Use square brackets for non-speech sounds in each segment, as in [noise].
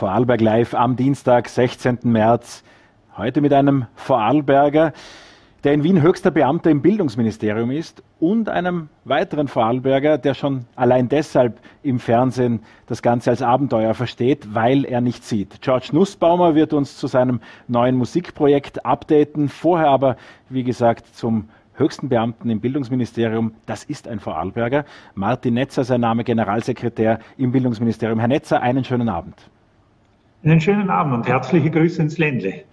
Vorarlberg Live am Dienstag, 16. März. Heute mit einem Vorarlberger, der in Wien höchster Beamter im Bildungsministerium ist und einem weiteren Vorarlberger, der schon allein deshalb im Fernsehen das Ganze als Abenteuer versteht, weil er nicht sieht. George Nussbaumer wird uns zu seinem neuen Musikprojekt updaten. Vorher aber, wie gesagt, zum höchsten Beamten im Bildungsministerium. Das ist ein Vorarlberger. Martin Netzer, sein Name, Generalsekretär im Bildungsministerium. Herr Netzer, einen schönen Abend. Einen schönen Abend und herzliche Grüße ins Ländle.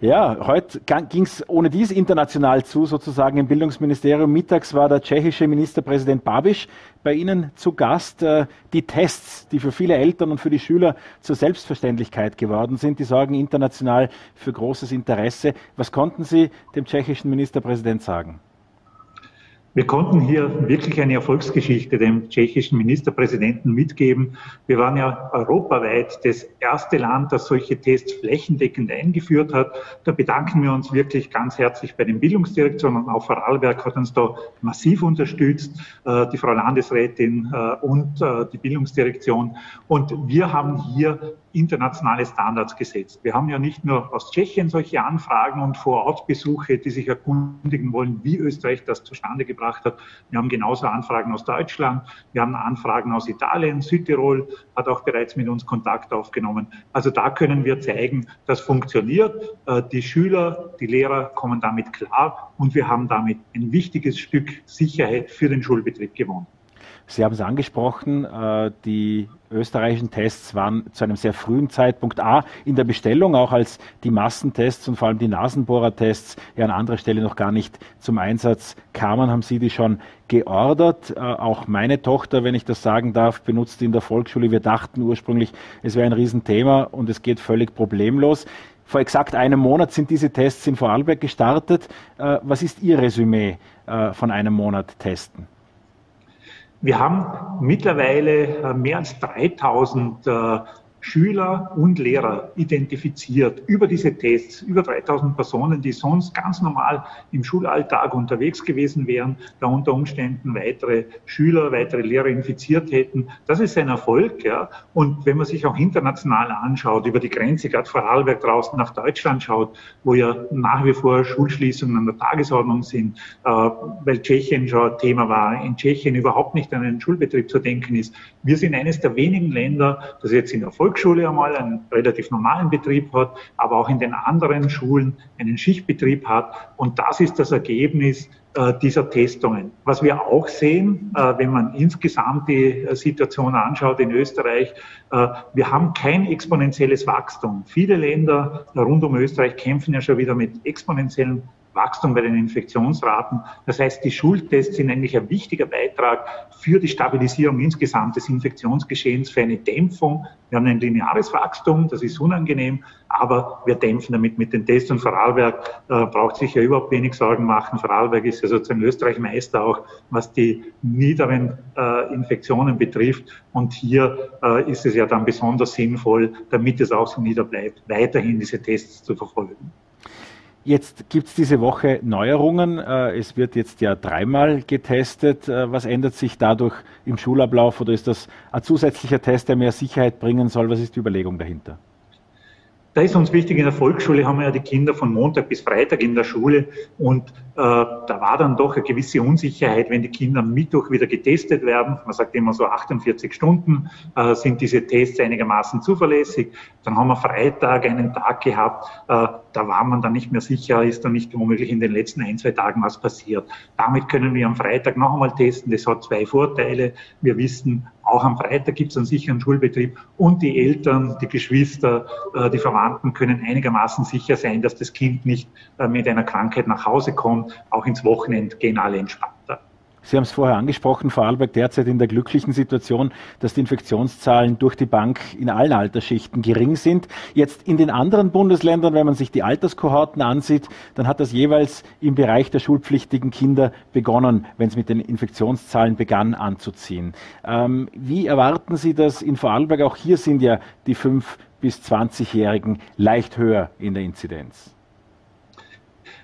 Ja, heute ging es ohne dies international zu, sozusagen im Bildungsministerium. Mittags war der tschechische Ministerpräsident Babiš bei Ihnen zu Gast. Äh, die Tests, die für viele Eltern und für die Schüler zur Selbstverständlichkeit geworden sind, die sorgen international für großes Interesse. Was konnten Sie dem tschechischen Ministerpräsident sagen? Wir konnten hier wirklich eine Erfolgsgeschichte dem tschechischen Ministerpräsidenten mitgeben. Wir waren ja europaweit das erste Land, das solche Tests flächendeckend eingeführt hat. Da bedanken wir uns wirklich ganz herzlich bei den Bildungsdirektionen und auch Vorarlberg hat uns da massiv unterstützt, äh, die Frau Landesrätin äh, und äh, die Bildungsdirektion. Und wir haben hier internationale Standards gesetzt. Wir haben ja nicht nur aus Tschechien solche Anfragen und Vorortbesuche, die sich erkundigen wollen, wie Österreich das zustande gebracht hat. Wir haben genauso Anfragen aus Deutschland, wir haben Anfragen aus Italien, Südtirol hat auch bereits mit uns Kontakt aufgenommen. Also da können wir zeigen, das funktioniert. Äh, die Schüler, die Lehrer kommen damit klar und wir haben damit ein wichtiges Stück Sicherheit für den Schulbetrieb gewonnen. Sie haben es angesprochen, äh, die österreichischen Tests waren zu einem sehr frühen Zeitpunkt A in der Bestellung, auch als die Massentests und vor allem die Nasenbohrertests ja an anderer Stelle noch gar nicht zum Einsatz kamen, haben Sie die schon geordert. Äh, auch meine Tochter, wenn ich das sagen darf, benutzt in der Volksschule. Wir dachten ursprünglich, es wäre ein Riesenthema und es geht völlig problemlos. Vor exakt einem Monat sind diese Tests in Vorarlberg gestartet. Äh, was ist Ihr Resümee von einem Monat Testen? Wir haben mittlerweile äh, mehr als 3000 Schüler und Lehrer identifiziert über diese Tests, über 3000 Personen, die sonst ganz normal im Schulalltag unterwegs gewesen wären, da unter Umständen weitere Schüler, weitere Lehrer infiziert hätten. Das ist ein Erfolg. Ja. Und wenn man sich auch international anschaut, über die Grenze, gerade Vorarlberg draußen nach Deutschland schaut, wo ja nach wie vor Schulschließungen an der Tagesordnung sind, äh, weil Tschechien schon Thema war, in Tschechien überhaupt nicht an einen Schulbetrieb zu denken ist. Wir sind eines der wenigen Länder, das jetzt in Erfolg Volksschule einmal einen relativ normalen Betrieb hat, aber auch in den anderen Schulen einen Schichtbetrieb hat. Und das ist das Ergebnis äh, dieser Testungen. Was wir auch sehen, äh, wenn man insgesamt die äh, Situation anschaut in Österreich, wir haben kein exponentielles Wachstum. Viele Länder rund um Österreich kämpfen ja schon wieder mit exponentiellen Wachstum bei den Infektionsraten. Das heißt, die Schultests sind eigentlich ein wichtiger Beitrag für die Stabilisierung insgesamt des Infektionsgeschehens, für eine Dämpfung. Wir haben ein lineares Wachstum, das ist unangenehm, aber wir dämpfen damit mit den Tests. Und Vorarlberg äh, braucht sich ja überhaupt wenig Sorgen machen. Vorarlberg ist ja sozusagen Österreich Meister auch, was die niederen äh, Infektionen betrifft. Und hier äh, ist es ja dann besonders sinnvoll, damit es auch so nieder bleibt, weiterhin diese Tests zu verfolgen. Jetzt gibt es diese Woche Neuerungen. Äh, es wird jetzt ja dreimal getestet. Äh, was ändert sich dadurch im Schulablauf oder ist das ein zusätzlicher Test, der mehr Sicherheit bringen soll? Was ist die Überlegung dahinter? Da ist uns wichtig, in der Volksschule haben wir ja die Kinder von Montag bis Freitag in der Schule und äh, da war dann doch eine gewisse Unsicherheit, wenn die Kinder am Mittwoch wieder getestet werden. Man sagt immer so 48 Stunden äh, sind diese Tests einigermaßen zuverlässig. Dann haben wir Freitag einen Tag gehabt, äh, da war man dann nicht mehr sicher, ist dann nicht womöglich in den letzten ein, zwei Tagen was passiert. Damit können wir am Freitag noch einmal testen. Das hat zwei Vorteile. Wir wissen, auch am Freitag gibt es einen sicheren Schulbetrieb und die Eltern, die Geschwister, äh, die Verwandten können einigermaßen sicher sein, dass das Kind nicht äh, mit einer Krankheit nach Hause kommt. Auch ins Wochenende gehen alle entspannter. Sie haben es vorher angesprochen, Vorarlberg derzeit in der glücklichen Situation, dass die Infektionszahlen durch die Bank in allen Altersschichten gering sind. Jetzt in den anderen Bundesländern, wenn man sich die Alterskohorten ansieht, dann hat das jeweils im Bereich der schulpflichtigen Kinder begonnen, wenn es mit den Infektionszahlen begann anzuziehen. Ähm, wie erwarten Sie das in Vorarlberg? Auch hier sind ja die 5- bis 20-Jährigen leicht höher in der Inzidenz.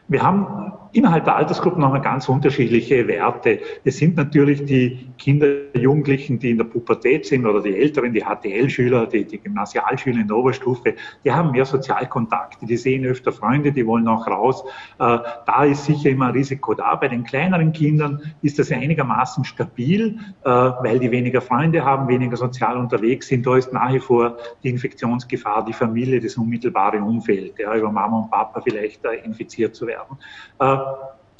Wir haben innerhalb der Altersgruppen nochmal ganz unterschiedliche Werte. Es sind natürlich die Kinder, Jugendlichen, die in der Pubertät sind oder die Älteren, die HTL-Schüler, die, die Gymnasialschüler in der Oberstufe, die haben mehr Sozialkontakte, die sehen öfter Freunde, die wollen auch raus. Äh, da ist sicher immer ein Risiko da. Bei den kleineren Kindern ist das einigermaßen stabil, äh, weil die weniger Freunde haben, weniger sozial unterwegs sind. Da ist nach wie vor die Infektionsgefahr, die Familie, das unmittelbare Umfeld, ja, über Mama und Papa vielleicht äh, infiziert zu werden. Äh,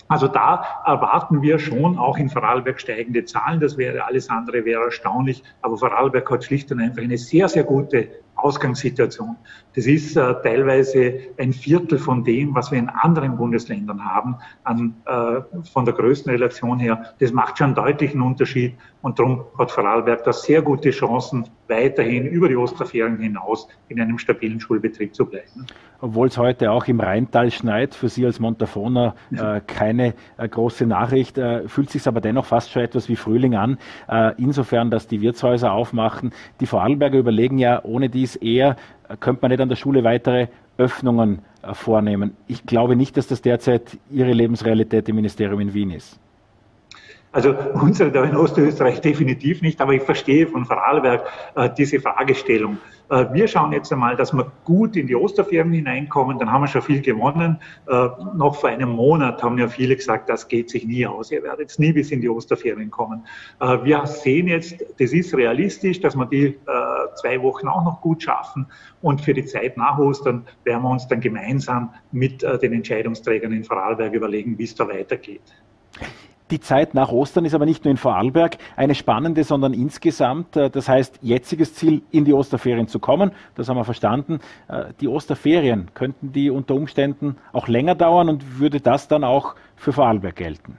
also da erwarten wir schon auch in Vorarlberg steigende Zahlen. Das wäre alles andere wäre erstaunlich. Aber Vorarlberg hat schlicht und einfach eine sehr, sehr gute Ausgangssituation. Das ist äh, teilweise ein Viertel von dem, was wir in anderen Bundesländern haben, an, äh, von der Größenrelation her. Das macht schon einen deutlichen Unterschied und darum hat Vorarlberg da sehr gute Chancen, weiterhin über die Osterferien hinaus in einem stabilen Schulbetrieb zu bleiben. Obwohl es heute auch im Rheintal schneit, für Sie als Montafoner äh, keine äh, große Nachricht, äh, fühlt sich aber dennoch fast schon etwas wie Frühling an, äh, insofern, dass die Wirtshäuser aufmachen. Die Vorarlberger überlegen ja ohne dies eher, äh, könnte man nicht an der Schule weitere Öffnungen äh, vornehmen. Ich glaube nicht, dass das derzeit Ihre Lebensrealität im Ministerium in Wien ist. Also unsere da in Ostösterreich definitiv nicht, aber ich verstehe von Vorarlberg äh, diese Fragestellung. Äh, wir schauen jetzt einmal, dass wir gut in die Osterferien hineinkommen, dann haben wir schon viel gewonnen. Äh, noch vor einem Monat haben ja viele gesagt, das geht sich nie aus, ihr werdet nie bis in die Osterferien kommen. Äh, wir sehen jetzt, das ist realistisch, dass wir die äh, zwei Wochen auch noch gut schaffen und für die Zeit nach Ostern werden wir uns dann gemeinsam mit äh, den Entscheidungsträgern in Vorarlberg überlegen, wie es da weitergeht. Die Zeit nach Ostern ist aber nicht nur in Vorarlberg eine spannende, sondern insgesamt. Äh, das heißt, jetziges Ziel, in die Osterferien zu kommen, das haben wir verstanden. Äh, die Osterferien, könnten die unter Umständen auch länger dauern und würde das dann auch für Vorarlberg gelten?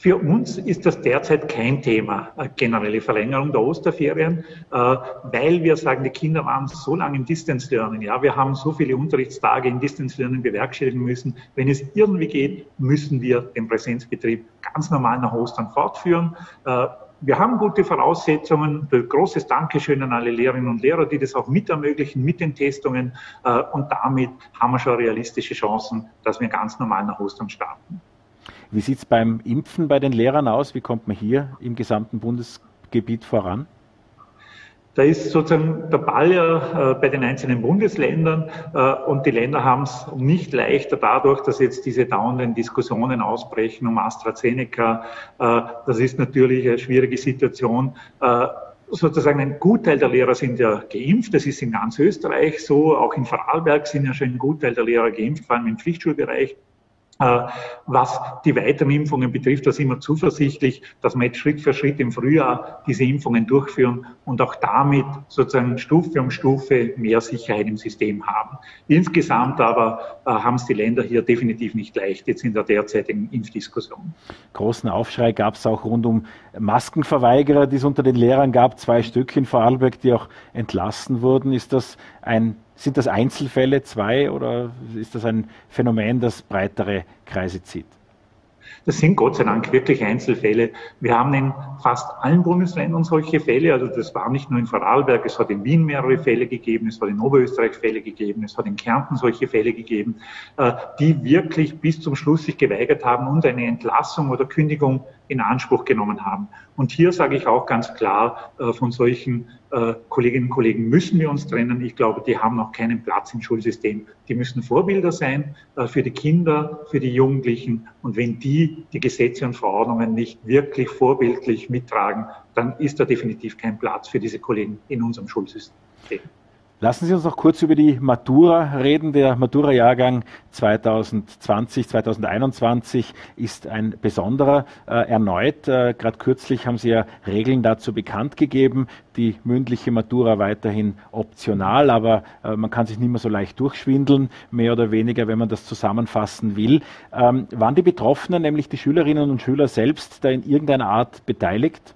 Für uns ist das derzeit kein Thema, generelle Verlängerung der Osterferien, äh, weil wir sagen, die Kinder waren so lange im Distance Learning. Ja, wir haben so viele Unterrichtstage im Distance Learning bewerkstelligen müssen. Wenn es irgendwie geht, müssen wir den Präsenzbetrieb ganz normal nach Ostern fortführen. Äh, wir haben gute Voraussetzungen. Großes Dankeschön an alle Lehrerinnen und Lehrer, die das auch mit ermöglichen, mit den Testungen. Äh, und damit haben wir schon realistische Chancen, dass wir ganz normal nach Ostern starten. Wie sieht es beim Impfen bei den Lehrern aus? Wie kommt man hier im gesamten Bundesgebiet voran? Da ist sozusagen der Ball ja äh, bei den einzelnen Bundesländern äh, und die Länder haben es nicht leichter dadurch, dass jetzt diese dauernden Diskussionen ausbrechen um AstraZeneca. Äh, das ist natürlich eine schwierige Situation äh, sozusagen ein Gutteil der Lehrer sind ja geimpft. Das ist in ganz Österreich so. Auch in Vorarlberg sind ja schon ein Gutteil der Lehrer geimpft, vor allem im Pflichtschulbereich. Äh, was die weiteren Impfungen betrifft, da sind wir zuversichtlich, dass wir jetzt Schritt für Schritt im Frühjahr diese Impfungen durchführen und auch damit sozusagen Stufe um Stufe mehr Sicherheit im System haben. Insgesamt aber äh, haben es die Länder hier definitiv nicht leicht jetzt in der derzeitigen Impfdiskussion. Großen Aufschrei gab es auch rund um Maskenverweigerer, die es unter den Lehrern gab, zwei Stück in Vorarlberg, die auch entlassen wurden. Ist das ein sind das Einzelfälle, zwei, oder ist das ein Phänomen, das breitere Kreise zieht? Das sind Gott sei Dank wirklich Einzelfälle. Wir haben in fast allen Bundesländern solche Fälle. Also das war nicht nur in Vorarlberg, es hat in Wien mehrere Fälle gegeben, es hat in Oberösterreich Fälle gegeben, es hat in Kärnten solche Fälle gegeben, äh, die wirklich bis zum Schluss sich geweigert haben und eine Entlassung oder Kündigung in Anspruch genommen haben. Und hier sage ich auch ganz klar, äh, von solchen äh, Kolleginnen und Kollegen müssen wir uns trennen. Ich glaube, die haben noch keinen Platz im Schulsystem. Die müssen Vorbilder sein äh, für die Kinder, für die Jugendlichen. Und wenn die die Gesetze und Verordnungen nicht wirklich vorbildlich mittragen, dann ist da definitiv kein Platz für diese Kollegen in unserem Schulsystem. Lassen Sie uns noch kurz über die Matura reden. Der Matura-Jahrgang 2020, 2021 ist ein besonderer. Äh, erneut, äh, gerade kürzlich haben Sie ja Regeln dazu bekannt gegeben. Die mündliche Matura weiterhin optional, aber äh, man kann sich nicht mehr so leicht durchschwindeln, mehr oder weniger, wenn man das zusammenfassen will. Ähm, waren die Betroffenen, nämlich die Schülerinnen und Schüler selbst, da in irgendeiner Art beteiligt?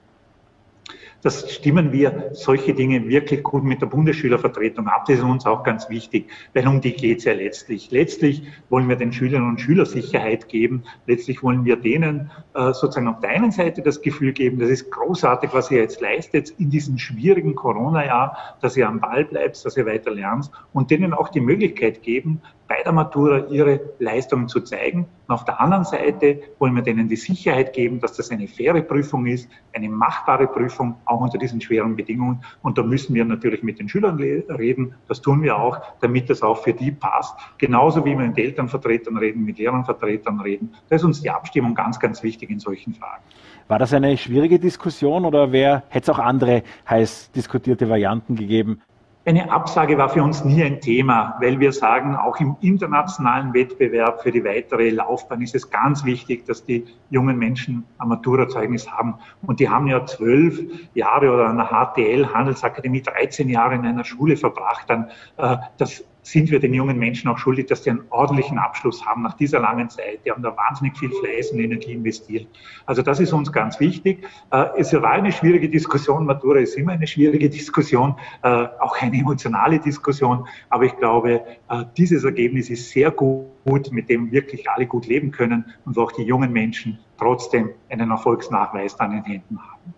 Das stimmen wir solche Dinge wirklich gut mit der Bundesschülervertretung ab. Das ist uns auch ganz wichtig, weil um die geht es ja letztlich. Letztlich wollen wir den Schülerinnen und Schülern Sicherheit geben. Letztlich wollen wir denen äh, sozusagen auf der einen Seite das Gefühl geben, das ist großartig, was ihr jetzt leistet in diesem schwierigen Corona-Jahr, dass ihr am Ball bleibt, dass ihr weiter lernt und denen auch die Möglichkeit geben, bei der Matura ihre Leistungen zu zeigen. Und auf der anderen Seite wollen wir denen die Sicherheit geben, dass das eine faire Prüfung ist, eine machbare Prüfung, unter diesen schweren Bedingungen. Und da müssen wir natürlich mit den Schülern reden. Das tun wir auch, damit das auch für die passt. Genauso wie wir mit Elternvertretern reden, mit Lehrernvertretern reden. Da ist uns die Abstimmung ganz, ganz wichtig in solchen Fragen. War das eine schwierige Diskussion oder hätte es auch andere heiß diskutierte Varianten gegeben? Eine Absage war für uns nie ein Thema, weil wir sagen, auch im internationalen Wettbewerb für die weitere Laufbahn ist es ganz wichtig, dass die jungen Menschen ein Maturazeugnis haben. Und die haben ja zwölf Jahre oder an der HTL, Handelsakademie, 13 Jahre in einer Schule verbracht. Dann, äh, das sind wir den jungen Menschen auch schuldig, dass die einen ordentlichen Abschluss haben nach dieser langen Zeit. Die haben da wahnsinnig viel Fleiß und Energie investiert. Also das ist uns ganz wichtig. Äh, es war eine schwierige Diskussion. Matura ist immer eine schwierige [laughs] Diskussion, äh, auch eine emotionale Diskussion. Aber ich glaube, äh, dieses Ergebnis ist sehr gut, mit dem wirklich alle gut leben können und wo auch die jungen Menschen trotzdem einen Erfolgsnachweis dann in Händen haben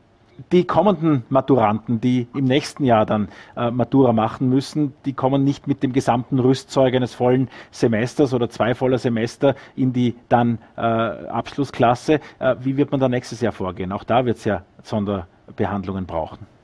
die kommenden Maturanten, die im nächsten Jahr dann äh, Matura machen müssen, die kommen nicht mit dem gesamten Rüstzeug eines vollen Semesters oder zwei voller Semester in die dann äh, Abschlussklasse. Äh, wie wird man da nächstes Jahr vorgehen? Auch da wird es ja Sonderbehandlungen brauchen.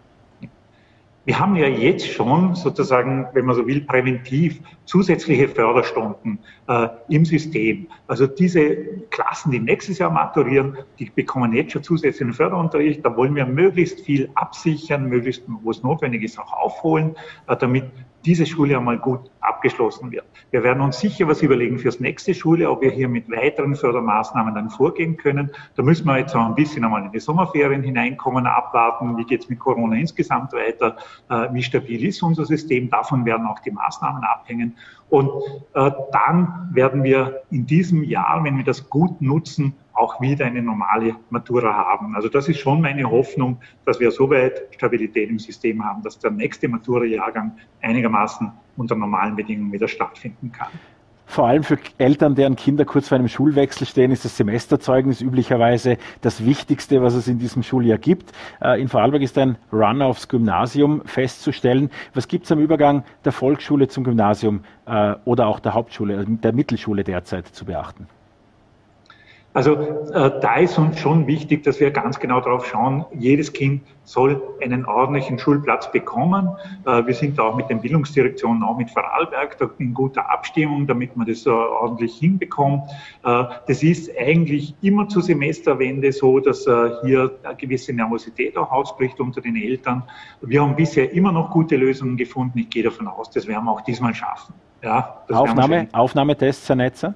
Wir haben ja jetzt schon sozusagen, wenn man so will, präventiv zusätzliche Förderstunden äh, im System. Also diese Klassen, die nächstes Jahr maturieren, die bekommen jetzt schon zusätzlichen Förderunterricht. Da wollen wir möglichst viel absichern, möglichst, wo es notwendig ist, auch aufholen, äh, damit diese Schule einmal gut abgeschlossen wird. Wir werden uns sicher was überlegen fürs nächste Schule, ob wir hier mit weiteren Fördermaßnahmen dann vorgehen können. Da müssen wir jetzt auch ein bisschen einmal in die Sommerferien hineinkommen, abwarten, wie geht es mit Corona insgesamt weiter, äh, wie stabil ist unser System. Davon werden auch die Maßnahmen abhängen. Und äh, dann werden wir in diesem Jahr, wenn wir das gut nutzen, auch wieder eine normale Matura haben. Also das ist schon meine Hoffnung, dass wir soweit Stabilität im System haben, dass der nächste Matura-Jahrgang einigermaßen unter normalen Bedingungen wieder stattfinden kann. Vor allem für Eltern, deren Kinder kurz vor einem Schulwechsel stehen, ist das Semesterzeugnis üblicherweise das Wichtigste, was es in diesem Schuljahr gibt. Äh, in Vorarlberg ist ein Run aufs Gymnasium festzustellen. Was gibt es am Übergang der Volksschule zum Gymnasium äh, oder auch der Hauptschule, der Mittelschule derzeit zu beachten? Also äh, da ist uns schon wichtig, dass wir ganz genau darauf schauen, jedes Kind soll einen ordentlichen Schulplatz bekommen. Äh, wir sind da auch mit den Bildungsdirektionen, auch mit Vorarlberg, da in guter Abstimmung, damit man das äh, ordentlich hinbekommt. Äh, das ist eigentlich immer zur Semesterwende so, dass äh, hier eine gewisse Nervosität auch ausbricht unter den Eltern. Wir haben bisher immer noch gute Lösungen gefunden. Ich gehe davon aus, das werden wir auch diesmal schaffen. Ja, Aufnahme, Aufnahmetests, Herr Netzer?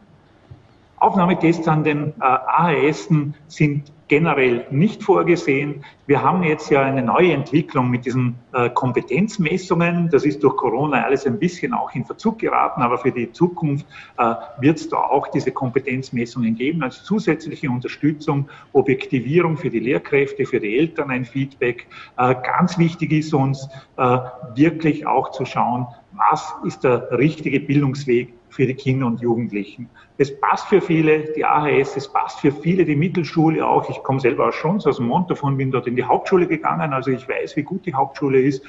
Aufnahmetests an den äh, AHS sind generell nicht vorgesehen. Wir haben jetzt ja eine neue Entwicklung mit diesen äh, Kompetenzmessungen. Das ist durch Corona alles ein bisschen auch in Verzug geraten, aber für die Zukunft äh, wird es da auch diese Kompetenzmessungen geben als zusätzliche Unterstützung, Objektivierung für die Lehrkräfte, für die Eltern ein Feedback. Äh, ganz wichtig ist uns äh, wirklich auch zu schauen, was ist der richtige Bildungsweg für die Kinder und Jugendlichen. Es passt für viele, die AHS, es passt für viele die Mittelschule auch. Ich komme selber auch schon aus dem Mond davon, bin dort in die Hauptschule gegangen, also ich weiß, wie gut die Hauptschule ist.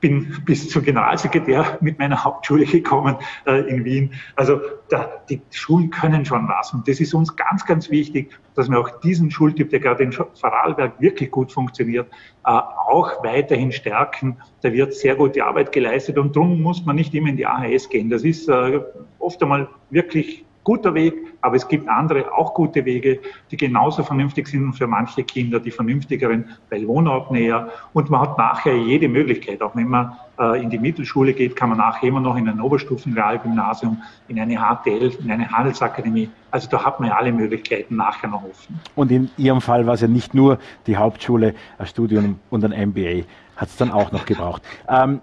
Bin bis zum Generalsekretär mit meiner Hauptschule gekommen äh, in Wien. Also da, die Schulen können schon was. Und das ist uns ganz, ganz wichtig, dass wir auch diesen Schultyp, der gerade in Vorarlberg wirklich gut funktioniert, äh, auch weiterhin stärken. Da wird sehr gute Arbeit geleistet und darum muss man nicht immer in die AHS gehen. Das ist äh, oft einmal wirklich guter Weg, aber es gibt andere auch gute Wege, die genauso vernünftig sind für manche Kinder die vernünftigeren, weil Wohnort näher und man hat nachher jede Möglichkeit, auch wenn man äh, in die Mittelschule geht, kann man nachher immer noch in ein Oberstufenrealgymnasium, in eine HTL, in eine Handelsakademie. Also da hat man ja alle Möglichkeiten nachher noch offen. Und in Ihrem Fall war es ja nicht nur die Hauptschule, ein Studium und ein MBA, hat es dann auch noch gebraucht. Ähm,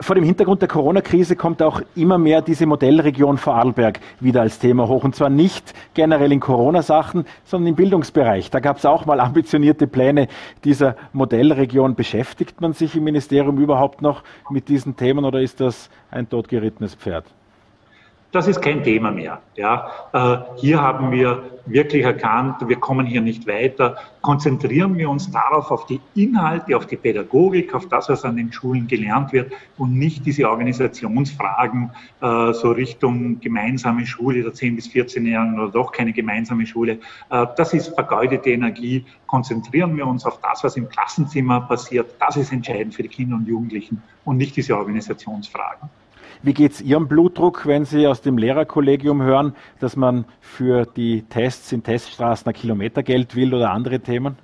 Vor dem Hintergrund der Corona-Krise kommt auch immer mehr diese Modellregion Vorarlberg wieder als Thema hoch. Und zwar nicht generell in Corona-Sachen, sondern im Bildungsbereich. Da gab es auch mal ambitionierte Pläne dieser Modellregion. Beschäftigt man sich im Ministerium überhaupt noch mit diesen Themen oder ist das ein totgerittenes Pferd? Das ist kein Thema mehr. Ja. Äh, hier haben wir wirklich erkannt, wir kommen hier nicht weiter. Konzentrieren wir uns darauf, auf die Inhalte, auf die Pädagogik, auf das, was an den Schulen gelernt wird und nicht diese Organisationsfragen äh, so Richtung gemeinsame Schule der 10- bis 14-Jährigen oder doch keine gemeinsame Schule. Äh, das ist vergeudete Energie. Konzentrieren wir uns auf das, was im Klassenzimmer passiert. Das ist entscheidend für die Kinder und Jugendlichen und nicht diese Organisationsfragen. Wie geht es Ihrem Blutdruck, wenn Sie aus dem Lehrerkollegium hören, dass man für die Tests in Teststraßen ein Kilometergeld will oder andere Themen?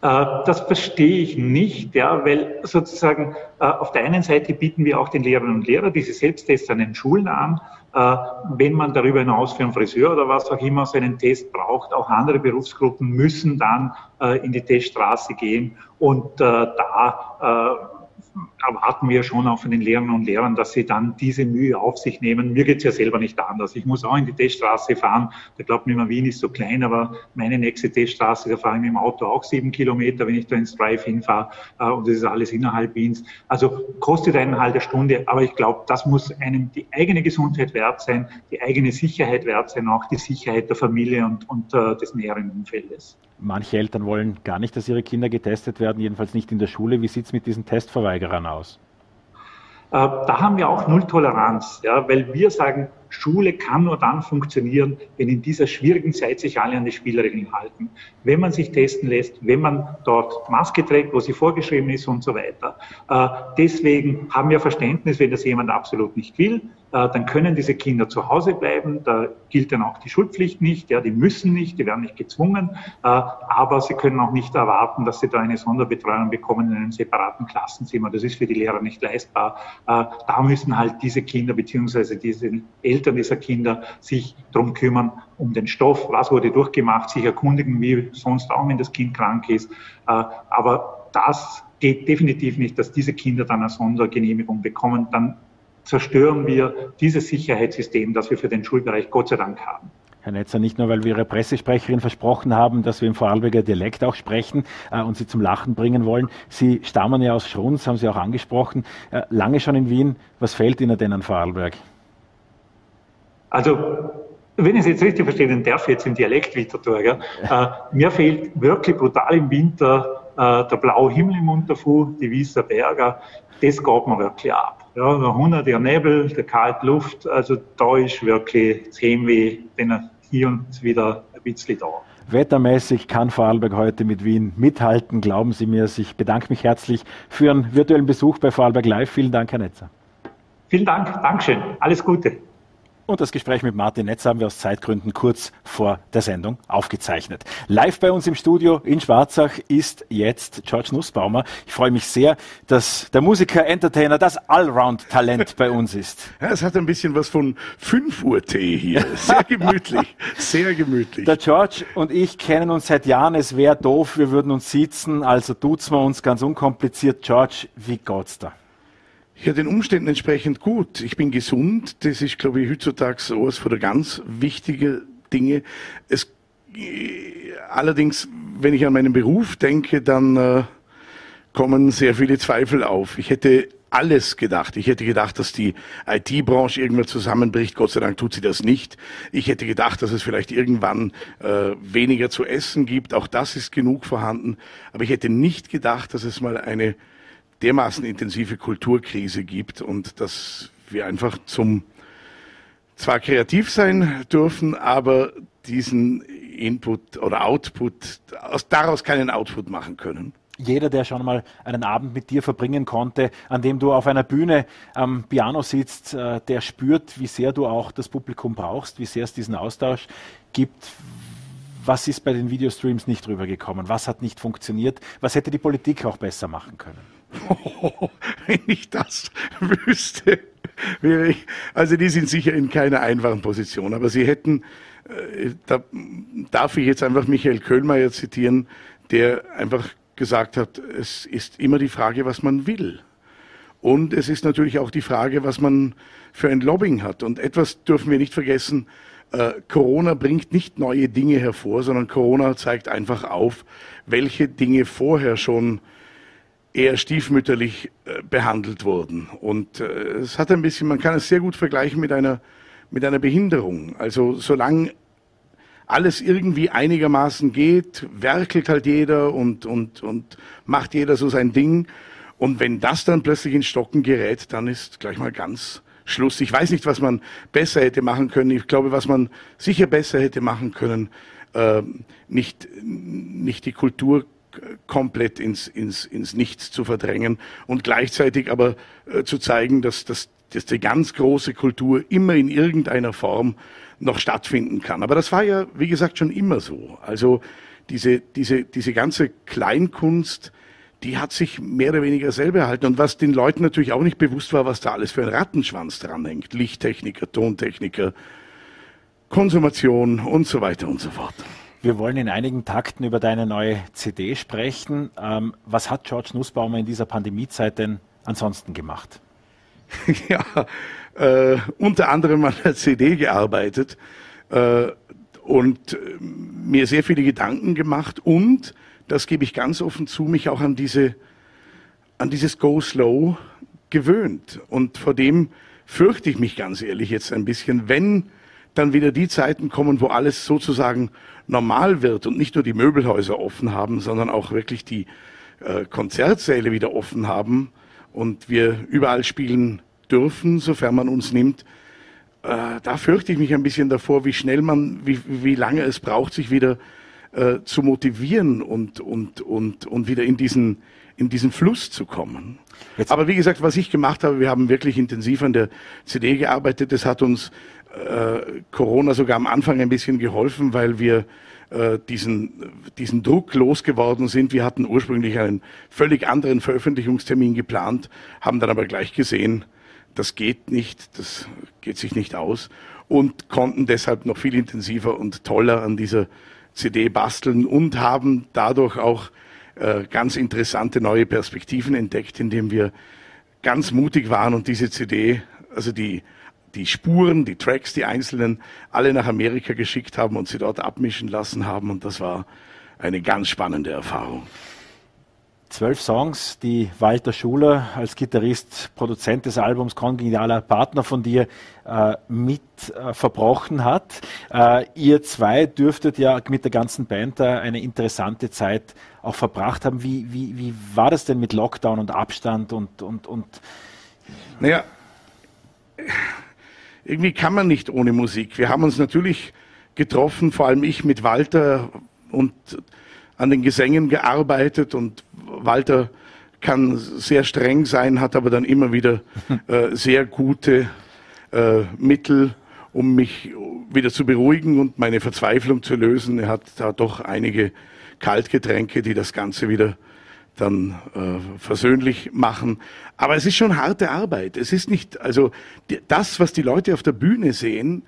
Äh, das verstehe ich nicht, ja, weil sozusagen äh, auf der einen Seite bieten wir auch den Lehrerinnen und Lehrern diese Selbsttests an den Schulen an. Äh, wenn man darüber hinaus für einen Friseur oder was auch immer so einen Test braucht, auch andere Berufsgruppen müssen dann in die Teststraße gehen und da erwarten wir schon auch von den Lehrern und Lehrern, dass sie dann diese Mühe auf sich nehmen. Mir geht's ja selber nicht anders. Ich muss auch in die Teststraße fahren. Da glaubt mir immer, Wien ist so klein, aber meine nächste Teststraße, da fahre ich mit dem Auto auch sieben Kilometer, wenn ich da ins Drive-In fahre. Äh, und das ist alles innerhalb Wiens. Also kostet eine halbe Stunde, aber ich glaube, das muss einem die eigene Gesundheit wert sein, die eigene Sicherheit wert sein, auch die Sicherheit der Familie und, und uh, des näheren Umfeldes. Manche Eltern wollen gar nicht, dass ihre Kinder getestet werden, jedenfalls nicht in der Schule. Wie sieht es mit diesen Testverweigerern aus? Äh, da haben wir auch Null Toleranz, ja, weil wir sagen, Schule kann nur dann funktionieren, wenn in dieser schwierigen Zeit sich alle an die Spielregeln halten. Wenn man sich testen lässt, wenn man dort Maske trägt, wo sie vorgeschrieben ist und so weiter. Äh, deswegen haben wir Verständnis, wenn das jemand absolut nicht will. Äh, dann können diese Kinder zu Hause bleiben. Da gilt dann auch die Schulpflicht nicht. Ja, die müssen nicht, die werden nicht gezwungen. Äh, aber sie können auch nicht erwarten, dass sie da eine Sonderbetreuung bekommen in einem separaten Klassenzimmer. Das ist für die Lehrer nicht leistbar. Da müssen halt diese Kinder beziehungsweise diese Eltern Eltern dieser Kinder sich darum kümmern, um den Stoff, was wurde durchgemacht, sich erkundigen, wie sonst auch, wenn das Kind krank ist. Äh, aber das geht definitiv nicht, dass diese Kinder dann eine Sondergenehmigung bekommen. Dann zerstören wir dieses Sicherheitssystem, das wir für den Schulbereich Gott sei Dank haben. Herr Netzer, nicht nur, weil wir Ihre Pressesprecherin versprochen haben, dass wir im Vorarlberger Dialekt auch sprechen äh, und Sie zum Lachen bringen wollen. Sie stammen ja aus Schruns, haben Sie auch angesprochen. Äh, lange schon in Wien. Was fällt Ihnen denn an Vorarlberg? Also, wenn ich es jetzt richtig verstehe, dann darf ich jetzt im Dialekt weiter tun. Gell? Äh, mir fehlt wirklich brutal im Winter äh, der blaue Himmel im Unterfuhr, die weißen Berge. Das geht mir wirklich ab. Ja, der Hunde, der Nebel, der kalte Luft, also da ist wirklich das Heimweh, den hier und wieder ein bisschen da. Wettermäßig kann Vorarlberg heute mit Wien mithalten, glauben Sie mir. Ich bedanke mich herzlich für einen virtuellen Besuch bei Vorarlberg Live. Vielen Dank, Herr Netzer. Vielen Dank, Dankeschön, alles Gute. Und das Gespräch mit Martin Netz haben wir aus Zeitgründen kurz vor der Sendung aufgezeichnet. Live bei uns im Studio in Schwarzach ist jetzt George Nussbaumer. Ich freue mich sehr, dass der Musiker, Entertainer, das Allround-Talent bei uns ist. [laughs] Ja, es hat ein bisschen was von 5 Uhr Tee hier. Sehr gemütlich, sehr gemütlich. Der George und ich kennen uns seit Jahren. Es wäre doof, wir würden uns sitzen. Also tut's wir uns ganz unkompliziert. George, wie geht's da? Ja, den Umständen entsprechend gut. Ich bin gesund. Das ist, glaube ich, heutzutage eines von der ganz wichtigen Dinge. Es, allerdings, wenn ich an meinen Beruf denke, dann äh, kommen sehr viele Zweifel auf. Ich hätte alles gedacht. Ich hätte gedacht, dass die IT-Branche irgendwann zusammenbricht. Gott sei Dank tut sie das nicht. Ich hätte gedacht, dass es vielleicht irgendwann äh, weniger zu essen gibt. Auch das ist genug vorhanden. Aber ich hätte nicht gedacht, dass es mal eine dermaßen intensive Kulturkrise gibt und dass wir einfach zum zwar kreativ sein dürfen, aber diesen Input oder Output, aus, daraus keinen Output machen können. Jeder, der schon mal einen Abend mit dir verbringen konnte, an dem du auf einer Bühne am Piano sitzt, äh, der spürt, wie sehr du auch das Publikum brauchst, wie sehr es diesen Austausch gibt. Was ist bei den Videostreams nicht rübergekommen? Was hat nicht funktioniert? Was hätte die Politik auch besser machen können? [laughs] wenn ich das wüsste, wäre ich, also die sind sicher in keiner einfachen Position, aber sie hätten, äh, da darf ich jetzt einfach Michael Köhlmeier zitieren, der einfach gesagt hat, es ist immer die Frage, was man will. Und es ist natürlich auch die Frage, was man für ein Lobbying hat. Und etwas dürfen wir nicht vergessen, äh, Corona bringt nicht neue Dinge hervor, sondern Corona zeigt einfach auf, welche Dinge vorher schon eher stiefmütterlich äh, behandelt wurden. Und äh, es hat ein bisschen, man kann es sehr gut vergleichen mit einer, mit einer Behinderung. Also solange alles irgendwie einigermaßen geht, werkelt halt jeder und, und, und macht jeder so sein Ding. Und wenn das dann plötzlich in Stocken gerät, dann ist gleich mal ganz Schluss. Ich weiß nicht, was man besser hätte machen können. Ich glaube, was man sicher besser hätte machen können, äh, nicht, nicht die Kultur komplett ins, ins, ins Nichts zu verdrängen und gleichzeitig aber äh, zu zeigen, dass, dass, dass die ganz große Kultur immer in irgendeiner Form noch stattfinden kann. Aber das war ja, wie gesagt, schon immer so. Also diese, diese, diese ganze Kleinkunst, die hat sich mehr oder weniger selber erhalten. Und was den Leuten natürlich auch nicht bewusst war, was da alles für ein Rattenschwanz dranhängt. Lichttechniker, Tontechniker, Konsumation und so weiter und so fort. Wir wollen in einigen Takten über deine neue CD sprechen. Ähm, was hat George Nussbaumer in dieser Pandemiezeit denn ansonsten gemacht? [laughs] ja, äh, unter anderem an der CD gearbeitet äh, und äh, mir sehr viele Gedanken gemacht und, das gebe ich ganz offen zu, mich auch an diese, an dieses Go Slow gewöhnt. Und vor dem fürchte ich mich ganz ehrlich jetzt ein bisschen, wenn dann wieder die Zeiten kommen, wo alles sozusagen normal wird und nicht nur die Möbelhäuser offen haben, sondern auch wirklich die äh, Konzertsäle wieder offen haben und wir überall spielen dürfen, sofern man uns nimmt, äh, da fürchte ich mich ein bisschen davor, wie schnell man, wie, wie lange es braucht, sich wieder äh, zu motivieren und, und, und, und wieder in diesen, in diesen Fluss zu kommen. Jetzt. Aber wie gesagt, was ich gemacht habe, wir haben wirklich intensiv an der CD gearbeitet. Das hat uns äh, Corona sogar am Anfang ein bisschen geholfen, weil wir äh, diesen, diesen Druck losgeworden sind. Wir hatten ursprünglich einen völlig anderen Veröffentlichungstermin geplant, haben dann aber gleich gesehen, das geht nicht, das geht sich nicht aus und konnten deshalb noch viel intensiver und toller an dieser CD basteln und haben dadurch auch äh, ganz interessante neue Perspektiven entdeckt, indem wir ganz mutig waren und diese CD, also die, die Spuren, die Tracks, die einzelnen, alle nach Amerika geschickt haben und sie dort abmischen lassen haben. Und das war eine ganz spannende Erfahrung zwölf Songs, die Walter Schuler als Gitarrist, Produzent des Albums, kongenialer Partner von dir, äh, mit äh, verbrochen hat. Äh, ihr zwei dürftet ja mit der ganzen Band da eine interessante Zeit auch verbracht haben. Wie, wie, wie war das denn mit Lockdown und Abstand und, und, und naja, irgendwie kann man nicht ohne Musik. Wir haben uns natürlich getroffen, vor allem ich mit Walter und an den Gesängen gearbeitet und Walter kann sehr streng sein, hat aber dann immer wieder [laughs] äh, sehr gute äh, Mittel, um mich wieder zu beruhigen und meine Verzweiflung zu lösen. Er hat da doch einige Kaltgetränke, die das Ganze wieder dann äh, versöhnlich machen. Aber es ist schon harte Arbeit. Es ist nicht, also das, was die Leute auf der Bühne sehen,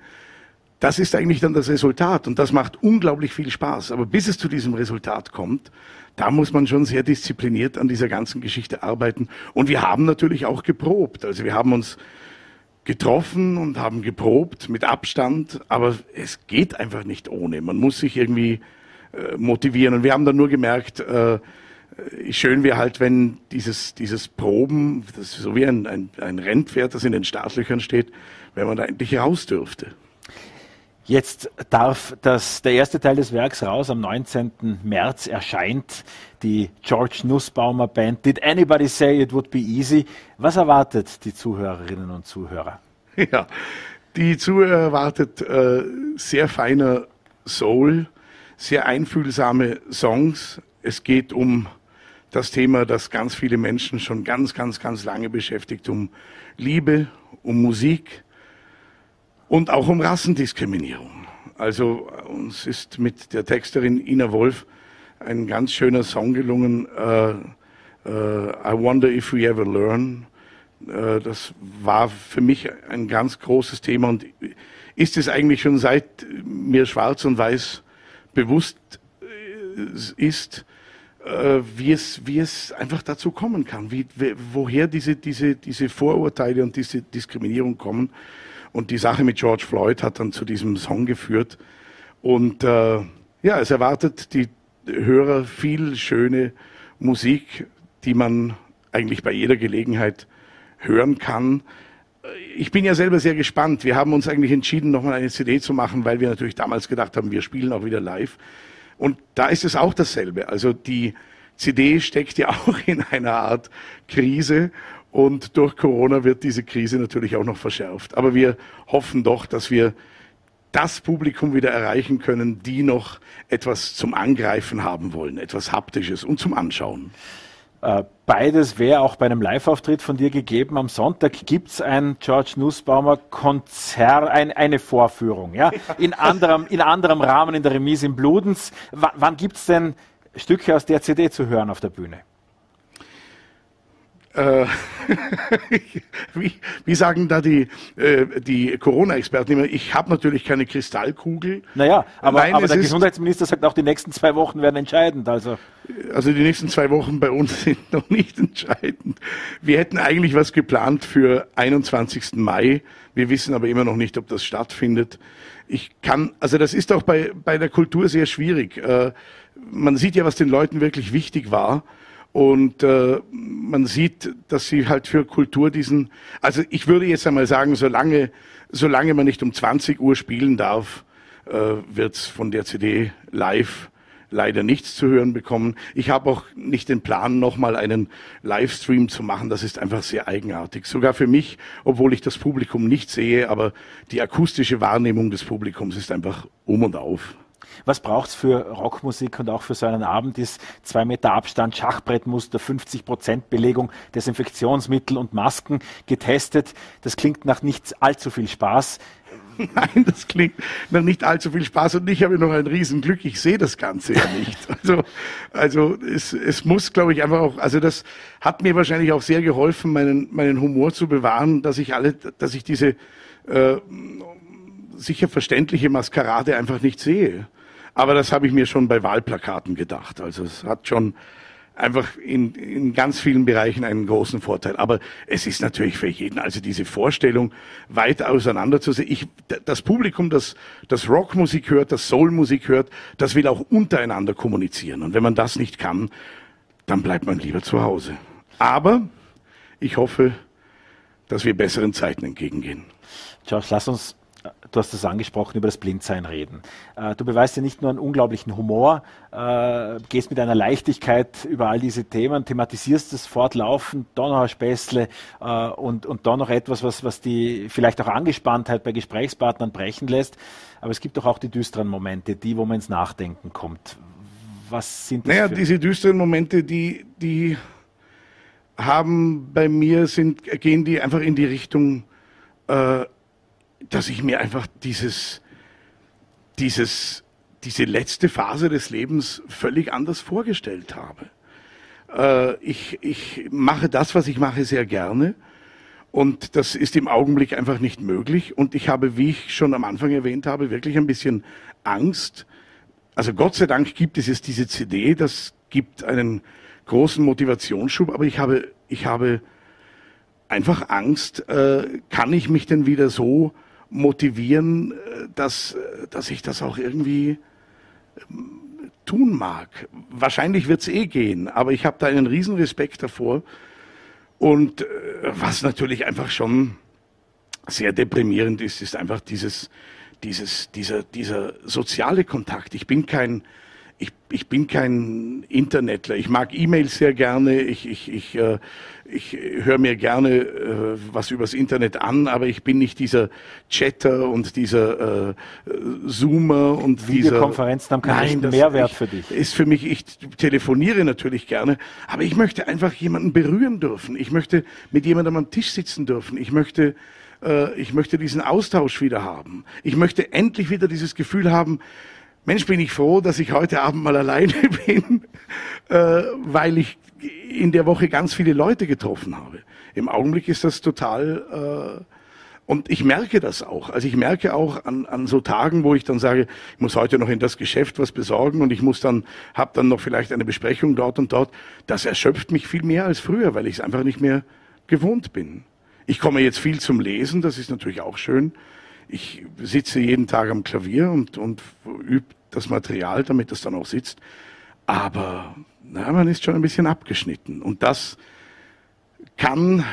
das ist eigentlich dann das Resultat und das macht unglaublich viel Spaß. Aber bis es zu diesem Resultat kommt, da muss man schon sehr diszipliniert an dieser ganzen Geschichte arbeiten. Und wir haben natürlich auch geprobt. Also wir haben uns getroffen und haben geprobt mit Abstand, aber es geht einfach nicht ohne. Man muss sich irgendwie äh, motivieren. Und wir haben dann nur gemerkt, äh, schön wäre halt, wenn dieses, dieses Proben, das so wie ein, ein, ein Rennpferd, das in den Startlöchern steht, wenn man da endlich raus dürfte. Jetzt darf das, der erste Teil des Werks raus. Am 19. März erscheint die George Nussbaumer Band. Did anybody say it would be easy? Was erwartet die Zuhörerinnen und Zuhörer? [laughs] Ja, die Zuhörer erwartet äh, sehr feiner Soul, sehr einfühlsame Songs. Es geht um das Thema, das ganz viele Menschen schon ganz, ganz, ganz lange beschäftigt, um Liebe, um Musik und auch um Rassendiskriminierung. Also uns ist mit der Texterin Ina Wolf ein ganz schöner Song gelungen, uh, uh, I Wonder If We Ever Learn. Uh, das war für mich ein ganz großes Thema und ist es eigentlich schon seit mir schwarz und weiß bewusst ist, äh, wie, es, wie es einfach dazu kommen kann, wie, woher diese, diese, diese Vorurteile und diese Diskriminierung kommen. Und die Sache mit George Floyd hat dann zu diesem Song geführt. Und äh, ja, es erwartet die Hörer viel schöne Musik, die man eigentlich bei jeder Gelegenheit hören kann. Ich bin ja selber sehr gespannt. Wir haben uns eigentlich entschieden, nochmal eine CD zu machen, weil wir natürlich damals gedacht haben, wir spielen auch wieder live. Und da ist es auch dasselbe. Also die CD steckt ja [laughs] auch in einer Art Krise und durch Corona wird diese Krise natürlich auch noch verschärft. Aber wir hoffen doch, dass wir das Publikum wieder erreichen können, die noch etwas zum Angreifen haben wollen, etwas Haptisches und zum Anschauen. Äh, beides wäre auch bei einem Live-Auftritt von dir gegeben. Am Sonntag gibt es ein George Nussbaumer Konzert, ein, eine Vorführung, ja? In anderem, in anderem Rahmen in der Remise in Bludens. W wann gibt es denn Stücke aus der CD zu hören auf der Bühne? Äh, [laughs] wie, wie, sagen da die, äh, die Corona-Experten immer, ich habe natürlich keine Kristallkugel. Naja, aber, Nein, aber der Gesundheitsminister sagt auch, die nächsten zwei Wochen werden entscheidend. Also. also die nächsten zwei Wochen bei uns [laughs] sind noch nicht entscheidend. Wir hätten eigentlich was geplant für 21. Mai. Wir wissen aber immer noch nicht, ob das stattfindet. Ich kann, also das ist auch bei, bei der Kultur sehr schwierig. Äh, man sieht ja, was den Leuten wirklich wichtig war. Und äh, man sieht, dass sie halt für Kultur diesen, also ich würde jetzt einmal sagen, solange, solange man nicht um 20 Uhr spielen darf, äh, wird es von der CD live leider nichts zu hören bekommen. Ich habe auch nicht den Plan, nochmal einen Livestream zu machen. Das ist einfach sehr eigenartig. Sogar für mich, obwohl ich das Publikum nicht sehe, aber die akustische Wahrnehmung des Publikums ist einfach um und auf. Was braucht es für Rockmusik und auch für so einen Abend? Ist zwei Meter Abstand, Schachbrettmuster, 50 Prozent Belegung, Desinfektionsmittel und Masken getestet. Das klingt nach nicht allzu viel Spaß. [laughs] Nein, das klingt nach nicht allzu viel Spaß und ich habe noch ein Riesenglück. Ich sehe das Ganze ja nicht. [laughs] Also, also es, es muss, glaube ich, einfach auch, also das hat mir wahrscheinlich auch sehr geholfen, meinen, meinen Humor zu bewahren, dass ich alle, dass ich diese äh, sicher verständliche Maskerade einfach nicht sehe. Aber das habe ich mir schon bei Wahlplakaten gedacht. Also es hat schon einfach in, in ganz vielen Bereichen einen großen Vorteil. Aber es ist natürlich für jeden, also diese Vorstellung weit auseinander zu sehen. Ich, das Publikum, das, das Rockmusik hört, das Soulmusik hört, das will auch untereinander kommunizieren. Und wenn man das nicht kann, dann bleibt man lieber zu Hause. Aber ich hoffe, dass wir besseren Zeiten entgegengehen. George, lass uns du hast es angesprochen, über das Blindsein reden. Äh, du beweist ja nicht nur einen unglaublichen Humor, äh, gehst mit einer Leichtigkeit über all diese Themen, thematisierst es fortlaufend, Donauerspäßle äh, und, und dann noch etwas, was, was die vielleicht auch Angespanntheit bei Gesprächspartnern brechen lässt. Aber es gibt doch auch die düsteren Momente, die, wo man ins Nachdenken kommt. Was sind das? Naja, diese düsteren Momente, die, die haben bei mir, sind, gehen die einfach in die Richtung, äh, dass ich mir einfach dieses, dieses, diese letzte Phase des Lebens völlig anders vorgestellt habe. Äh, ich, ich mache das, was ich mache, sehr gerne. Und das ist im Augenblick einfach nicht möglich. Und ich habe, wie ich schon am Anfang erwähnt habe, wirklich ein bisschen Angst. Also Gott sei Dank gibt es jetzt diese CD, das gibt einen großen Motivationsschub, aber ich habe, ich habe einfach Angst, äh, kann ich mich denn wieder so motivieren, äh, dass, äh, dass ich das auch irgendwie ähm, tun mag. Wahrscheinlich wird es eh gehen, aber ich habe da einen riesen Respekt davor. Und äh, was natürlich einfach schon sehr deprimierend ist, ist einfach dieses, dieses, dieser, dieser soziale Kontakt. Ich bin kein, ich, ich bin kein Internetler. Ich mag E-Mails sehr gerne. Ich, ich, ich, äh, ich höre mir gerne äh, was übers Internet an, aber ich bin nicht dieser Chatter und dieser äh, Zoomer und dieser Videokonferenzen haben keinen Nein, Mehrwert ich, für dich. Ist für mich, ich telefoniere natürlich gerne, aber ich möchte einfach jemanden berühren dürfen. Ich möchte mit jemandem am Tisch sitzen dürfen. Ich möchte äh, ich möchte diesen Austausch wieder haben. Ich möchte endlich wieder dieses Gefühl haben, Mensch, bin ich froh, dass ich heute Abend mal alleine [laughs] bin, äh, weil ich in der Woche ganz viele Leute getroffen habe. Im Augenblick ist das total äh, Und ich merke das auch. Also ich merke auch an, an so Tagen, wo ich dann sage, ich muss heute noch in das Geschäft was besorgen und ich muss dann, habe dann noch vielleicht eine Besprechung dort und dort. Das erschöpft mich viel mehr als früher, weil ich es einfach nicht mehr gewohnt bin. Ich komme jetzt viel zum Lesen, das ist natürlich auch schön. Ich sitze jeden Tag am Klavier und, und übe das Material, damit es dann auch sitzt. Aber na, man ist schon ein bisschen abgeschnitten. Und das kann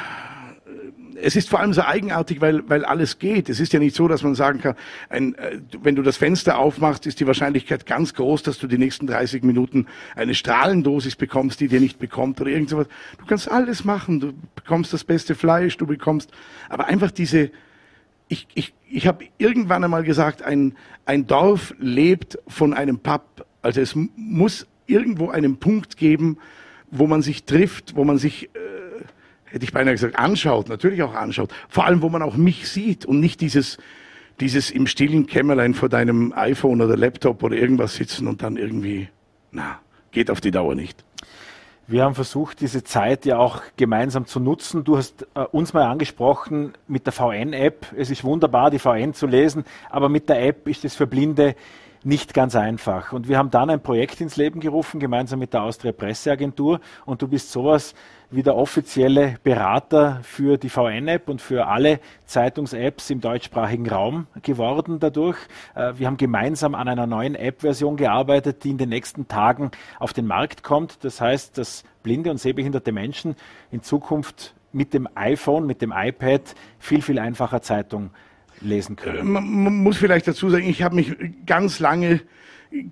es ist vor allem so eigenartig, weil, weil alles geht. Es ist ja nicht so, dass man sagen kann, ein, äh, wenn du das Fenster aufmachst, ist die Wahrscheinlichkeit ganz groß, dass du die nächsten 30 Minuten eine Strahlendosis bekommst, die dir nicht bekommt oder irgend sowas. Du kannst alles machen. Du bekommst das beste Fleisch, du bekommst, aber einfach diese, ich, ich, ich habe irgendwann einmal gesagt, ein, ein Dorf lebt von einem Pub. Also es muss irgendwo einen Punkt geben, wo man sich trifft, wo man sich äh, hätte ich beinahe gesagt, anschaut, natürlich auch anschaut. Vor allem, wo man auch mich sieht und nicht dieses, dieses im stillen Kämmerlein vor deinem iPhone oder Laptop oder irgendwas sitzen und dann irgendwie, na, geht auf die Dauer nicht. Wir haben versucht, diese Zeit ja auch gemeinsam zu nutzen. Du hast äh, uns mal angesprochen mit der VN-App. Es ist wunderbar, die VN zu lesen, aber mit der App ist es für Blinde nicht ganz einfach. Und wir haben dann ein Projekt ins Leben gerufen, gemeinsam mit der Austria Presseagentur. Und du bist sowas wie der offizielle Berater für die VN-App und für alle Zeitungs-Apps im deutschsprachigen Raum geworden dadurch. Äh, wir haben gemeinsam an einer neuen App-Version gearbeitet, die in den nächsten Tagen auf den Markt kommt. Das heißt, dass blinde und sehbehinderte Menschen in Zukunft mit dem iPhone, mit dem iPad viel, viel einfacher Zeitung lesen können. Man, man muss vielleicht dazu sagen, ich habe mich ganz lange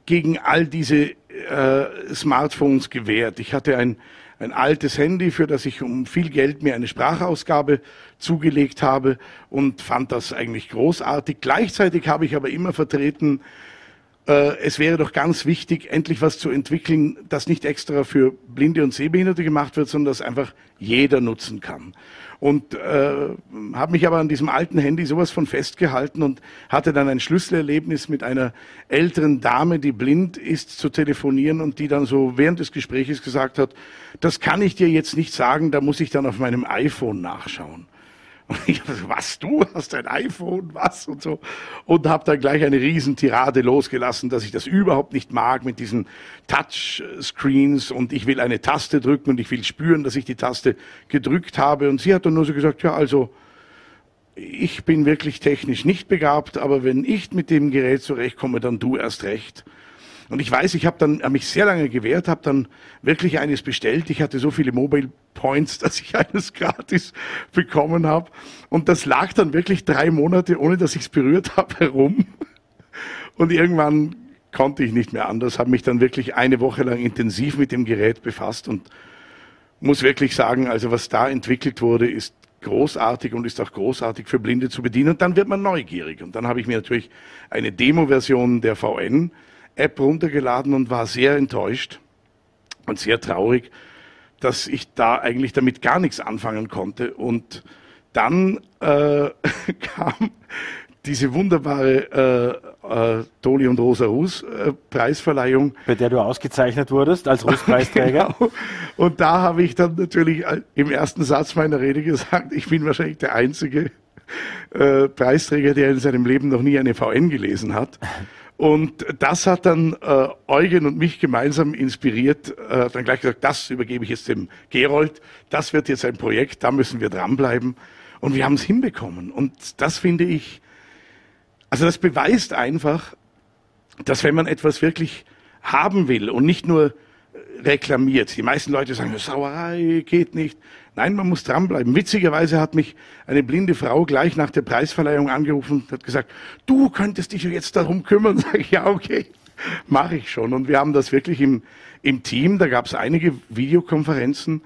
gegen all diese äh, Smartphones gewehrt. Ich hatte ein, ein altes Handy, für das ich um viel Geld mir eine Sprachausgabe zugelegt habe und fand das eigentlich großartig. Gleichzeitig habe ich aber immer vertreten, es wäre doch ganz wichtig, endlich was zu entwickeln, das nicht extra für Blinde und Sehbehinderte gemacht wird, sondern das einfach jeder nutzen kann und äh, habe mich aber an diesem alten Handy sowas von festgehalten und hatte dann ein Schlüsselerlebnis mit einer älteren Dame, die blind ist, zu telefonieren und die dann so während des Gespräches gesagt hat, das kann ich dir jetzt nicht sagen, da muss ich dann auf meinem iPhone nachschauen. Und ich habe so, was, du hast ein iPhone, was und so. Und habe dann gleich eine riesen Tirade losgelassen, dass ich das überhaupt nicht mag mit diesen Touchscreens und ich will eine Taste drücken und ich will spüren, dass ich die Taste gedrückt habe. Und sie hat dann nur so gesagt, ja, also ich bin wirklich technisch nicht begabt, aber wenn ich mit dem Gerät zurechtkomme, dann du erst recht. Und ich weiß, ich habe dann hab mich sehr lange gewehrt, habe dann wirklich eines bestellt. Ich hatte so viele Mobile Points, [laughs] dass ich eines gratis bekommen habe. Und das lag dann wirklich drei Monate, ohne dass ich es berührt habe, [laughs] herum. Und irgendwann konnte ich nicht mehr anders, habe mich dann wirklich eine Woche lang intensiv mit dem Gerät befasst und muss wirklich sagen, also was da entwickelt wurde, ist großartig und ist auch großartig für Blinde zu bedienen. Und dann wird man neugierig. Und dann habe ich mir natürlich eine Demo-Version der VN App runtergeladen und war sehr enttäuscht und sehr traurig, dass ich da eigentlich damit gar nichts anfangen konnte. Und dann äh, [laughs] kam diese wunderbare äh, äh, Toli und Rosa Rus äh, Preisverleihung. Bei der du ausgezeichnet wurdest als Rus-Preisträger. [laughs] genau. Und da habe ich dann natürlich äh, im ersten Satz meiner Rede gesagt, ich bin wahrscheinlich der einzige äh, Preisträger, der in seinem Leben noch nie eine VN gelesen hat. Und das hat dann äh, Eugen und mich gemeinsam inspiriert, äh, dann gleich gesagt, das übergebe ich jetzt dem Gerold, das wird jetzt ein Projekt, da müssen wir dranbleiben. Und wir haben es hinbekommen. Und das finde ich, also das beweist einfach, dass wenn man etwas wirklich haben will und nicht nur reklamiert. Die meisten Leute sagen, Sauerei geht nicht. Nein, man muss dranbleiben. Witzigerweise hat mich eine blinde Frau gleich nach der Preisverleihung angerufen und hat gesagt, du könntest dich jetzt darum kümmern. [laughs] Sag ich, ja, okay, mache ich schon. Und wir haben das wirklich im, im Team, da gab es einige Videokonferenzen,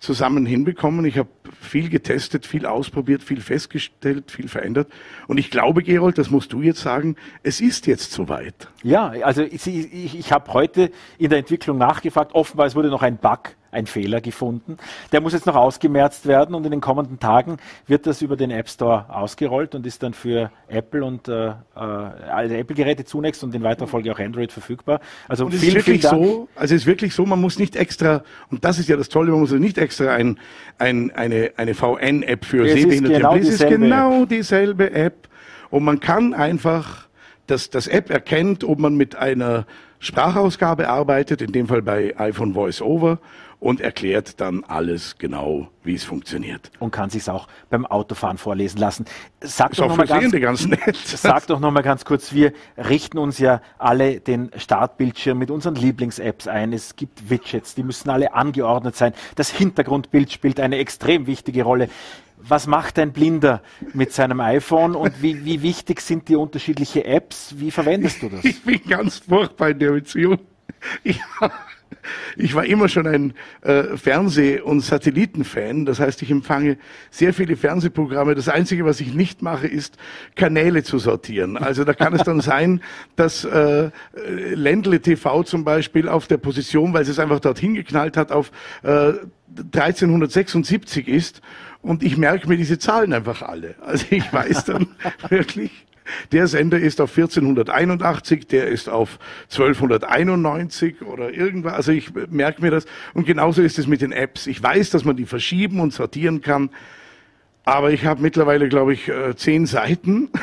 zusammen hinbekommen. Ich habe viel getestet, viel ausprobiert, viel festgestellt, viel verändert. Und ich glaube, Gerold, das musst du jetzt sagen, es ist jetzt soweit. Ja, also ich, ich, ich habe heute in der Entwicklung nachgefragt. Offenbar, es wurde noch ein Bug ein Fehler gefunden. Der muss jetzt noch ausgemerzt werden und in den kommenden Tagen wird das über den App Store ausgerollt und ist dann für Apple und äh, äh also Apple-Geräte zunächst und in weiterer Folge auch Android verfügbar. Also und vielen, vielen So, also es ist wirklich so, man muss nicht extra, und das ist ja das Tolle, man muss nicht extra ein, ein, eine eine, eine VN-App für es Sehbehinderte. Genau es ist genau dieselbe App. Und man kann einfach, dass das App erkennt, ob man mit einer Sprachausgabe arbeitet, in dem Fall bei iPhone Voice Over und erklärt dann alles genau, wie es funktioniert. Und kann sich auch beim Autofahren vorlesen lassen. Sag ist doch noch mal ganz, ganz. [laughs] Sag doch noch mal ganz kurz, wir richten uns ja alle den Startbildschirm mit unseren Lieblings-Apps ein. Es gibt Widgets, die müssen alle angeordnet sein. Das Hintergrundbild spielt eine extrem wichtige Rolle. Was macht ein Blinder mit seinem iPhone und wie, wie wichtig sind die unterschiedlichen Apps? Wie verwendest du das? Ich bin ganz furchtbar in der Beziehung. Ich, ich war immer schon ein äh, Fernseh- und Satellitenfan. Das heißt, ich empfange sehr viele Fernsehprogramme. Das Einzige, was ich nicht mache, ist Kanäle zu sortieren. Also da kann es dann sein, dass äh, Ländle TV zum Beispiel auf der Position, weil es einfach dorthin geknallt hat, auf äh, 1376 ist. Und ich merke mir diese Zahlen einfach alle. Also ich weiß dann [laughs] wirklich, der Sender ist auf 1481, der ist auf 1291 oder irgendwas. Also ich merke mir das. Und genauso ist es mit den Apps. Ich weiß, dass man die verschieben und sortieren kann. Aber ich habe mittlerweile, glaube ich, äh, zehn Seiten. [laughs]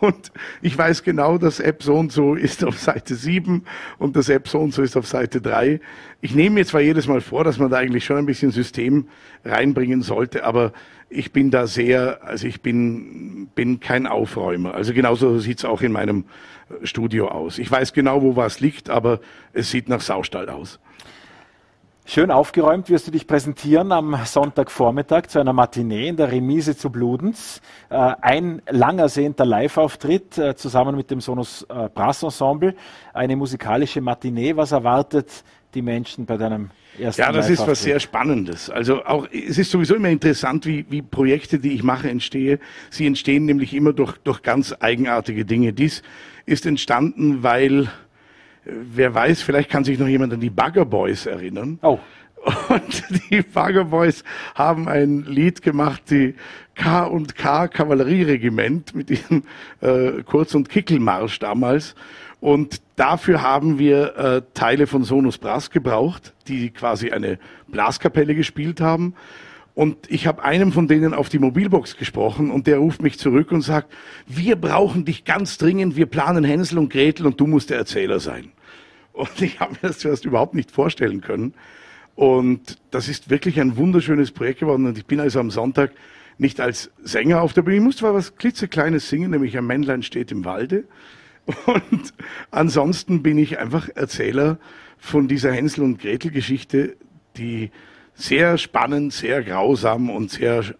Und ich weiß genau, das App so und so ist auf Seite 7 und das App so und so ist auf Seite 3. Ich nehme mir zwar jedes Mal vor, dass man da eigentlich schon ein bisschen System reinbringen sollte, aber ich bin da sehr, also ich bin, bin kein Aufräumer. Also genauso sieht's auch in meinem Studio aus. Ich weiß genau, wo was liegt, aber es sieht nach Saustall aus. Schön aufgeräumt wirst du dich präsentieren am Sonntagvormittag zu einer Matinee in der Remise zu Bludenz. Äh, ein lang ersehnter Live-Auftritt äh, zusammen mit dem Sonus äh, Brass Ensemble. Eine musikalische Matinee. Was erwartet die Menschen bei deinem ersten Ja, das ist was sehr Spannendes. Also auch, es ist sowieso immer interessant, wie, wie Projekte, die ich mache, entstehe. Sie entstehen nämlich immer durch, durch ganz eigenartige Dinge. Dies ist entstanden, weil wer weiß, vielleicht kann sich noch jemand an die Bugger Boys erinnern. Oh. Und die Bugger Boys haben ein Lied gemacht, die K und K Kavallerieregiment mit diesem äh, Kurz- und Kickelmarsch damals. Und dafür haben wir äh, Teile von Sonus Brass gebraucht, die quasi eine Blaskapelle gespielt haben. Und ich habe einem von denen auf die Mobilbox gesprochen und der ruft mich zurück und sagt, wir brauchen dich ganz dringend, wir planen Hänsel und Gretel und du musst der Erzähler sein. Und ich habe mir das zuerst überhaupt nicht vorstellen können. Und das ist wirklich ein wunderschönes Projekt geworden. Und ich bin also am Sonntag nicht als Sänger auf der Bühne. Ich musste zwar was klitzekleines singen, nämlich ein Männlein steht im Walde. Und ansonsten bin ich einfach Erzähler von dieser Hänsel- und Gretel-Geschichte, die sehr spannend, sehr grausam und sehr äh,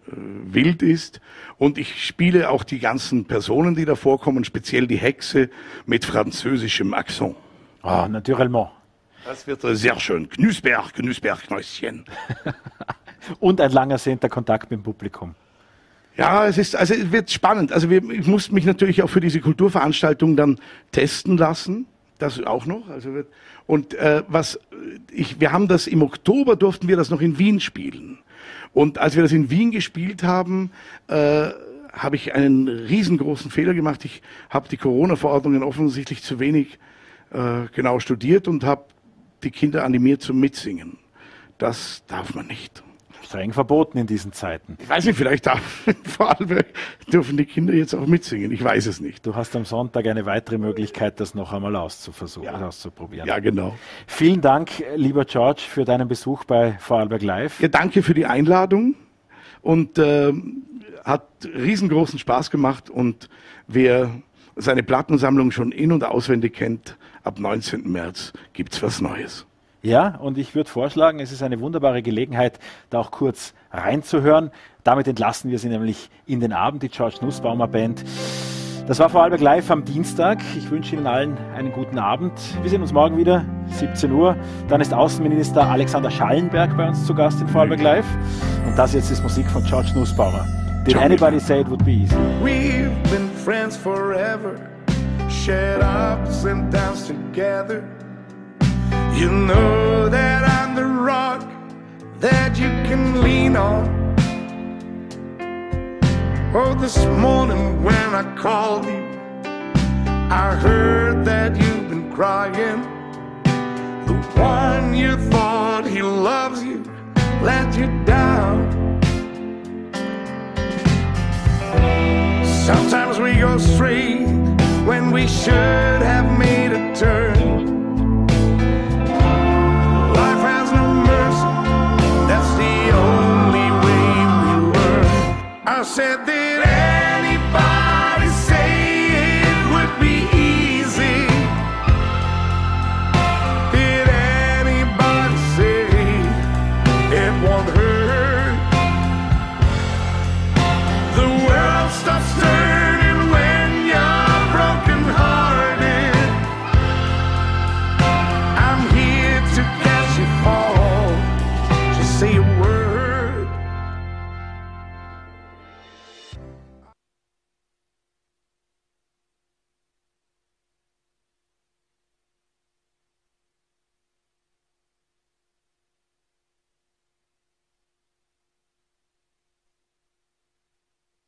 wild ist. Und ich spiele auch die ganzen Personen, die da vorkommen, speziell die Hexe mit französischem Akzent. Ah, naturellement. Das wird sehr schön. Knüsberg, Knüsberg, Knäuschen. [laughs] Und ein langer sehnter Kontakt mit dem Publikum. Ja, es ist, also es wird spannend. Also wir, ich muss mich natürlich auch für diese Kulturveranstaltung dann testen lassen. Das auch noch. Also wird, und äh, was ich, wir haben das im Oktober durften wir das noch in Wien spielen. Und als wir das in Wien gespielt haben, äh, habe ich einen riesengroßen Fehler gemacht. Ich habe die Corona-Verordnungen offensichtlich zu wenig äh, genau studiert und habe die Kinder animiert zum Mitsingen. Das darf man nicht. Streng verboten in diesen Zeiten. Ich weiß nicht, vielleicht darf, [laughs] vor allem dürfen die Kinder jetzt auch mitsingen. Ich weiß es nicht. Du hast am Sonntag eine weitere Möglichkeit, das noch einmal auszuversuchen, ja. auszuprobieren. Ja, genau. Vielen Dank, lieber George, für deinen Besuch bei Vorarlberg Live. Ja, danke für die Einladung und äh, hat riesengroßen Spaß gemacht und wer seine Plattensammlung schon in- und auswendig kennt, ab 19. März gibt es was Neues. Ja, und ich würde vorschlagen, es ist eine wunderbare Gelegenheit, da auch kurz reinzuhören. Damit entlassen wir Sie nämlich in den Abend, die George Nussbaumer Band. Das war Vorarlberg Live am Dienstag. Ich wünsche Ihnen allen einen guten Abend. Wir sehen uns morgen wieder, 17 Uhr. Dann ist Außenminister Alexander Schallenberg bei uns zu Gast in Vorarlberg Live. Und das jetzt ist Musik von George Nussbaumer. Did anybody say it would be easy? We've been friends forever. shared ups and downs together. You know that I'm the rock that you can lean on. Oh, this morning when I called you, I heard that you've been crying. The one you thought he loves you let you down. Sometimes we go straight when we should have made a turn. Life has no mercy, that's the only way we. I said this.